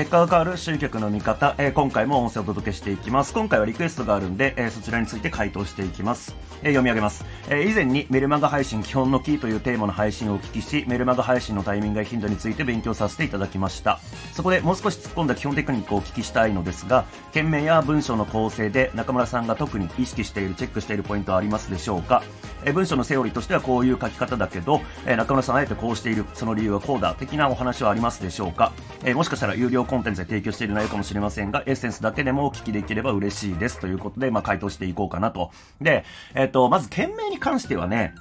結果が変わる集客の見方、えー、今回も音声をお届けしていきます。今回はリクエストがあるんで、えー、そちらについて回答していきます。えー、読み上げます。え以前にメルマガ配信基本のキーというテーマの配信をお聞きし、メルマガ配信のタイミングや頻度について勉強させていただきました。そこでもう少し突っ込んだ基本テクニックをお聞きしたいのですが、件名や文章の構成で中村さんが特に意識している、チェックしているポイントはありますでしょうか？え文章のセオリーとしてはこういう書き方だけど、え中村さんあえてこうしている、その理由はこうだ、的なお話はありますでしょうか？えもしかしたら有料コンテンツで提供している内容かもしれませんが、エッセンスだけでもお聞きできれば嬉しいですということで、まあ、回答していこうかなと。で、えっ、と、まず件名に関してはね、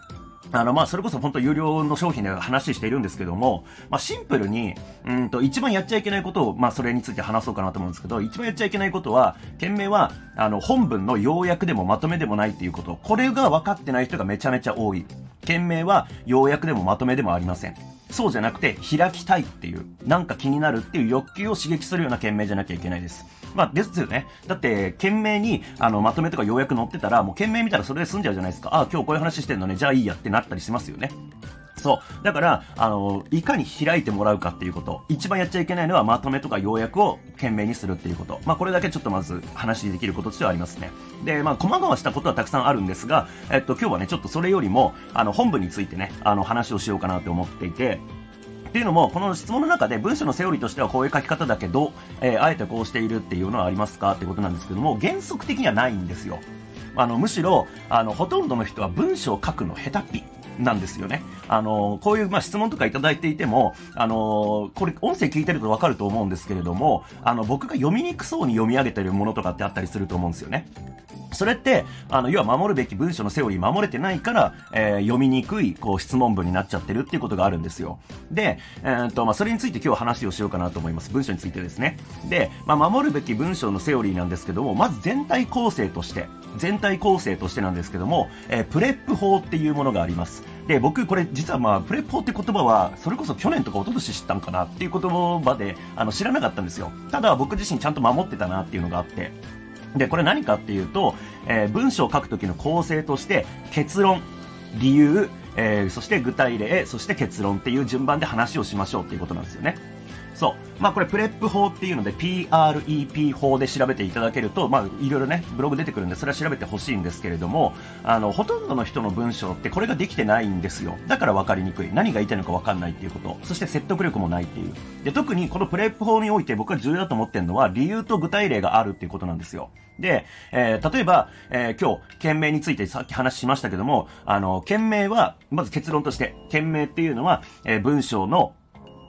あの、まあ、それこそ本当有料の商品で話しているんですけども、まあ、シンプルに、うんと、一番やっちゃいけないことを、まあ、それについて話そうかなと思うんですけど、一番やっちゃいけないことは、件名は、あの、本文の要約でもまとめでもないっていうこと。これが分かってない人がめちゃめちゃ多い。件名は、要約でもまとめでもありません。そうじゃなくて、開きたいっていう、なんか気になるっていう欲求を刺激するような件名じゃなきゃいけないです。まあ、ですよね。だって、件名に、あの、まとめとか要約載ってたら、もう件名見たらそれで済んじゃうじゃないですか。ああ、今日こういう話してんのね、じゃあいいやってなったりしますよね。そう。だから、あの、いかに開いてもらうかっていうこと。一番やっちゃいけないのはまとめとか要約を懸命にするっていうこと。まあ、これだけちょっとまず話できることとしてはありますね。で、まあ、細々したことはたくさんあるんですが、えっと、今日はね、ちょっとそれよりも、あの、本文についてね、あの、話をしようかなと思っていて、っていうのも、この質問の中で文章のセオリーとしてはこういう書き方だけど、えー、あえてこうしているっていうのはありますかってことなんですけども、原則的にはないんですよ。あの、むしろ、あの、ほとんどの人は文章を書くの下手っぴ。なんですよね。あの、こういう、まあ、質問とかいただいていても、あの、これ、音声聞いてるとわかると思うんですけれども、あの、僕が読みにくそうに読み上げてるものとかってあったりすると思うんですよね。それって、あの、要は守るべき文章のセオリー守れてないから、えー、読みにくい、こう、質問文になっちゃってるっていうことがあるんですよ。で、えー、っと、まあ、それについて今日話をしようかなと思います。文章についてですね。で、まあ、守るべき文章のセオリーなんですけども、まず全体構成として、全体構成としてなんですけども、えー、プレップ法っていうものがあります。で、僕これ実はまあ、プレップ法って言葉は、それこそ去年とか一昨年知ったんかなっていう言葉で、あの、知らなかったんですよ。ただ僕自身ちゃんと守ってたなっていうのがあって。で、これ何かっていうと、えー、文章を書くときの構成として、結論、理由、えー、そして具体例、そして結論っていう順番で話をしましょうっていうことなんですよね。そう。まあこれプレップ法っていうので PREP 法で調べていただけると、まあいろいろね、ブログ出てくるんでそれは調べてほしいんですけれども、あの、ほとんどの人の文章ってこれができてないんですよ。だから分かりにくい。何が言いたいのか分かんないっていうこと。そして説得力もないっていう。で、特にこのプレップ法において僕が重要だと思ってるのは理由と具体例があるっていうことなんですよ。で、えー、例えば、えー、今日、件名についてさっき話しましたけども、あの、件名は、まず結論として、件名っていうのは、えー、文章の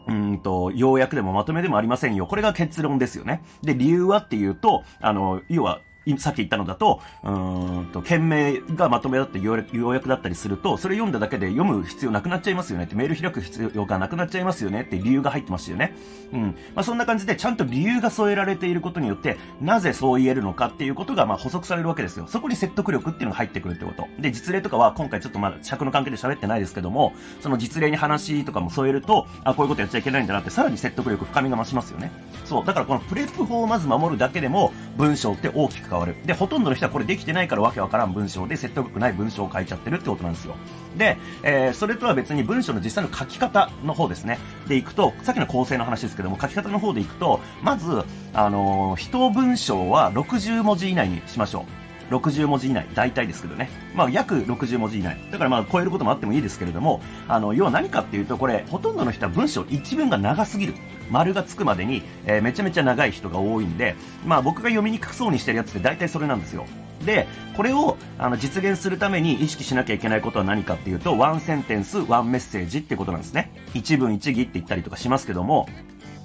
うんと、要約でもまとめでもありませんよ。これが結論ですよね。で、理由はっていうと、あの、要は、さっき言ったのだと、うんと、件名がまとめだって要約だったりすると、それ読んだだけで読む必要なくなっちゃいますよねって、メール開く必要がなくなっちゃいますよねって理由が入ってますよね。うん。まあ、そんな感じで、ちゃんと理由が添えられていることによって、なぜそう言えるのかっていうことが、まあ、補足されるわけですよ。そこに説得力っていうのが入ってくるってこと。で、実例とかは、今回ちょっとまだ尺の関係で喋ってないですけども、その実例に話とかも添えると、あ、こういうことやっちゃいけないんだなって、さらに説得力、深みが増しますよね。そう。だからこのプレップ法をまず守るだけでも、文章って大きく変わる。で、ほとんどの人はこれできてないからわけわからん文章で説得力ない文章を書いちゃってるってことなんですよ。で、えー、それとは別に文章の実際の書き方の方ですね。でいくと、さっきの構成の話ですけども、書き方の方でいくと、まず、あのー、一文章は60文字以内にしましょう。60文字以内、大体ですけどね。まあ、約60文字以内。だからまあ、超えることもあってもいいですけれども、あの、要は何かっていうと、これ、ほとんどの人は文章一文が長すぎる。丸がつくまでに、えー、めちゃめちゃ長い人が多いんで、まあ、僕が読みにくそうにしてるやつって大体それなんですよ。で、これをあの実現するために意識しなきゃいけないことは何かっていうと、ワンセンテンス、ワンメッセージってことなんですね。一文一義って言ったりとかしますけども、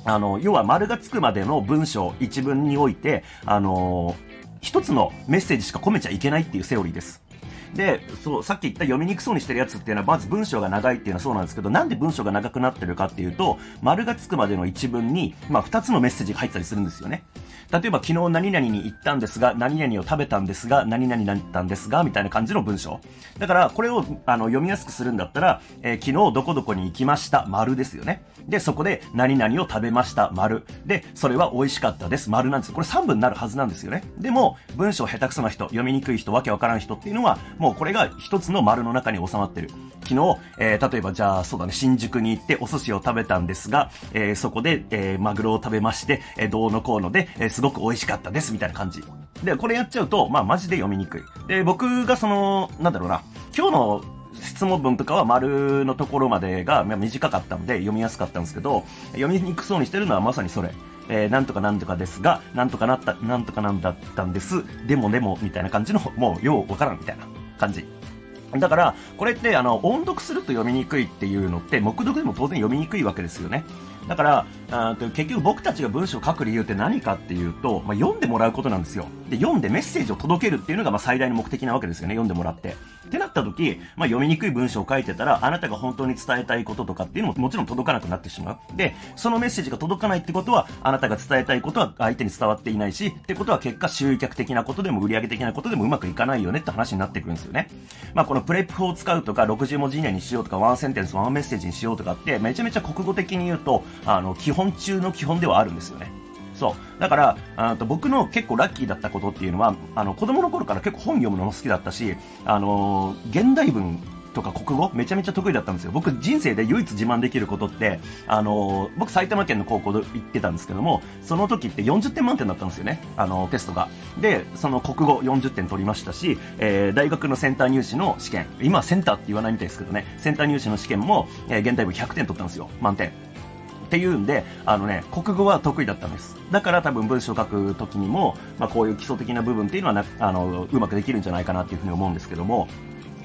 あの、要は丸がつくまでの文章一文において、あの一つのメッセージしか込めちゃいけないっていうセオリーです。で、そう、さっき言った読みにくそうにしてるやつっていうのは、まず文章が長いっていうのはそうなんですけど、なんで文章が長くなってるかっていうと、丸がつくまでの一文に、まあ、二つのメッセージが入ったりするんですよね。例えば、昨日何々に行ったんですが、何々を食べたんですが、何々になったんですが、みたいな感じの文章。だから、これを、あの、読みやすくするんだったら、えー、昨日どこどこに行きました、丸ですよね。で、そこで、何々を食べました、丸。で、それは美味しかったです、丸なんです。これ3文になるはずなんですよね。でも、文章下手くそな人、読みにくい人、わけわからん人っていうのは、もうこれが一つの丸の中に収まってる。昨日、えー、例えばじゃあ、そうだね、新宿に行ってお寿司を食べたんですが、えー、そこで、えー、マグロを食べまして、えー、どうのこうので、えー、えすごく美味しかったです、みたいな感じ。で、これやっちゃうと、まあ、マジで読みにくい。で、僕がその、なんだろうな、今日の質問文とかは丸のところまでが短かったので読みやすかったんですけど、読みにくそうにしてるのはまさにそれ。えー、なんとかなんとかですが、なんとかなった、なんとかなんだったんです。でもでも、みたいな感じの、もう、ようわからんみたいな感じ。だから、これって、あの、音読すると読みにくいっていうのって、目読でも当然読みにくいわけですよね。だから、あ結局僕たちが文章を書く理由って何かっていうと、まあ、読んでもらうことなんですよ。で、読んでメッセージを届けるっていうのが、まあ、最大の目的なわけですよね。読んでもらって。ってなった時、まあ、読みにくい文章を書いてたら、あなたが本当に伝えたいこととかっていうのももちろん届かなくなってしまう。で、そのメッセージが届かないってことは、あなたが伝えたいことは相手に伝わっていないし、ってことは結果集客的なことでも売上的なことでもうまくいかないよねって話になってくるんですよね。まあ、このプレップ法を使うとか、60文字以内にしようとか、ワンセンテンス、ワンメッセージにしようとかって、めちゃめちゃ国語的に言うと、あの、基本中の基本ではあるんですよね。そう。だから、あと僕の結構ラッキーだったことっていうのは、あの、子供の頃から結構本読むのも好きだったし、あの現代文とか国語めちゃめちゃ得意だったんですよ。僕人生で唯一自慢できることって、あの僕埼玉県の高校で行ってたんですけども、その時って40点満点だったんですよね。あのテストが。で、その国語40点取りましたし、えー、大学のセンター入試の試験、今センターって言わないみたいですけどね、センター入試の試験も、えー、現代文100点取ったんですよ。満点。っていうんで、あのね、国語は得意だったんです。だから多分文章を書くときにも、まあこういう基礎的な部分っていうのはな、あの、うまくできるんじゃないかなっていうふうに思うんですけども、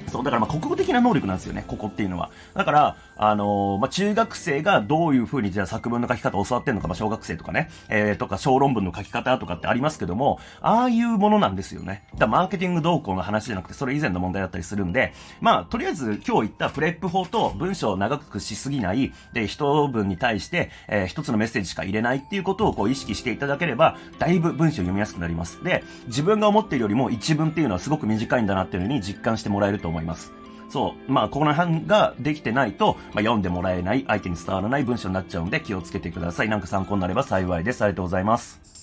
そう、だからまあ国語的な能力なんですよね、ここっていうのは。だから、あのー、まあ中学生がどういう風にじゃあ作文の書き方を教わってんのか、まあ小学生とかね、えー、とか小論文の書き方とかってありますけども、ああいうものなんですよね。だマーケティング動向の話じゃなくて、それ以前の問題だったりするんで、まあとりあえず今日言ったプレップ法と文章を長くしすぎない、で、一文に対して、えー、一つのメッセージしか入れないっていうことをこう意識していただければ、だいぶ文章読みやすくなります。で、自分が思っているよりも一文っていうのはすごく短いんだなっていうのに実感してもらえると思います。そう。まあ、この辺ができてないと、まあ、読んでもらえない、相手に伝わらない文章になっちゃうんで気をつけてください。なんか参考になれば幸いです。ありがとうございます。